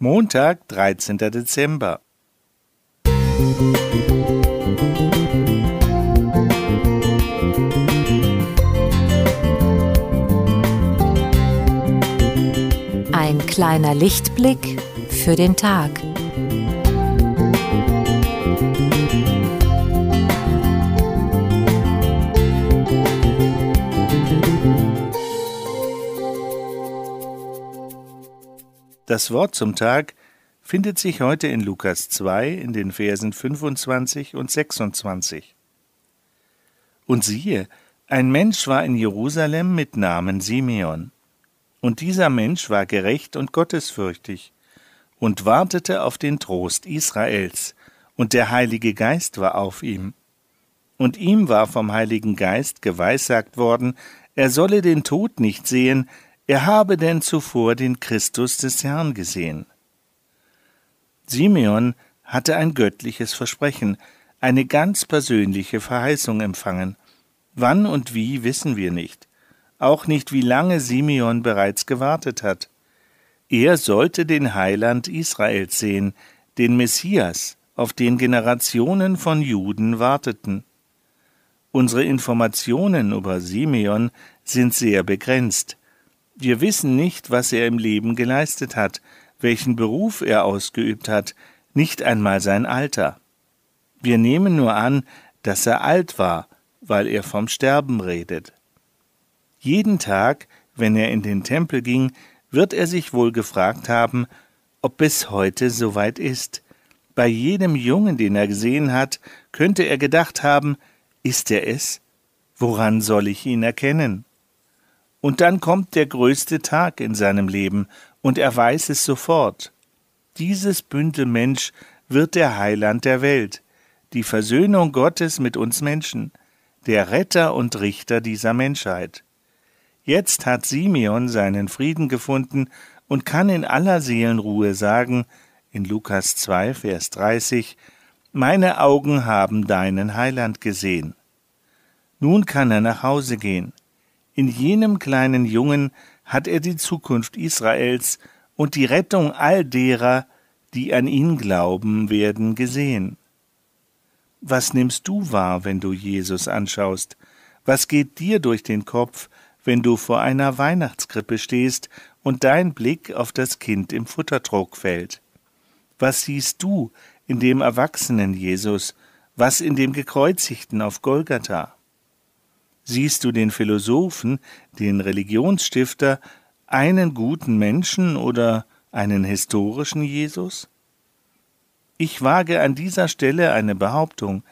Montag, 13. Dezember. Ein kleiner Lichtblick für den Tag. Das Wort zum Tag findet sich heute in Lukas 2 in den Versen 25 und 26. Und siehe, ein Mensch war in Jerusalem mit Namen Simeon. Und dieser Mensch war gerecht und gottesfürchtig und wartete auf den Trost Israels, und der Heilige Geist war auf ihm. Und ihm war vom Heiligen Geist geweissagt worden, er solle den Tod nicht sehen, er habe denn zuvor den Christus des Herrn gesehen. Simeon hatte ein göttliches Versprechen, eine ganz persönliche Verheißung empfangen. Wann und wie wissen wir nicht, auch nicht wie lange Simeon bereits gewartet hat. Er sollte den Heiland Israels sehen, den Messias, auf den Generationen von Juden warteten. Unsere Informationen über Simeon sind sehr begrenzt. Wir wissen nicht, was er im Leben geleistet hat, welchen Beruf er ausgeübt hat, nicht einmal sein Alter. Wir nehmen nur an, dass er alt war, weil er vom Sterben redet. Jeden Tag, wenn er in den Tempel ging, wird er sich wohl gefragt haben, ob bis heute soweit ist. Bei jedem Jungen, den er gesehen hat, könnte er gedacht haben, ist er es? Woran soll ich ihn erkennen? Und dann kommt der größte Tag in seinem Leben, und er weiß es sofort. Dieses Bündel Mensch wird der Heiland der Welt, die Versöhnung Gottes mit uns Menschen, der Retter und Richter dieser Menschheit. Jetzt hat Simeon seinen Frieden gefunden und kann in aller Seelenruhe sagen, in Lukas 2, Vers 30, Meine Augen haben deinen Heiland gesehen. Nun kann er nach Hause gehen. In jenem kleinen Jungen hat er die Zukunft Israels und die Rettung all derer, die an ihn glauben werden, gesehen. Was nimmst du wahr, wenn du Jesus anschaust? Was geht dir durch den Kopf, wenn du vor einer Weihnachtskrippe stehst und dein Blick auf das Kind im Futtertrog fällt? Was siehst du in dem erwachsenen Jesus, was in dem gekreuzigten auf Golgatha? Siehst du den Philosophen, den Religionsstifter, einen guten Menschen oder einen historischen Jesus? Ich wage an dieser Stelle eine Behauptung.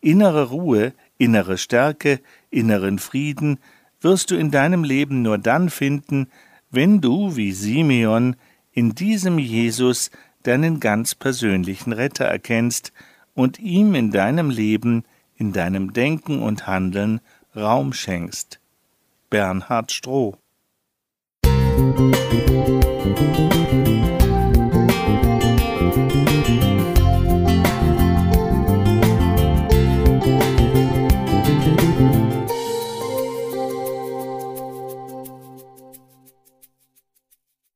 Innere Ruhe, innere Stärke, inneren Frieden wirst du in deinem Leben nur dann finden, wenn du, wie Simeon, in diesem Jesus deinen ganz persönlichen Retter erkennst und ihm in deinem Leben, in deinem Denken und Handeln Raum schenkst. Bernhard Stroh Musik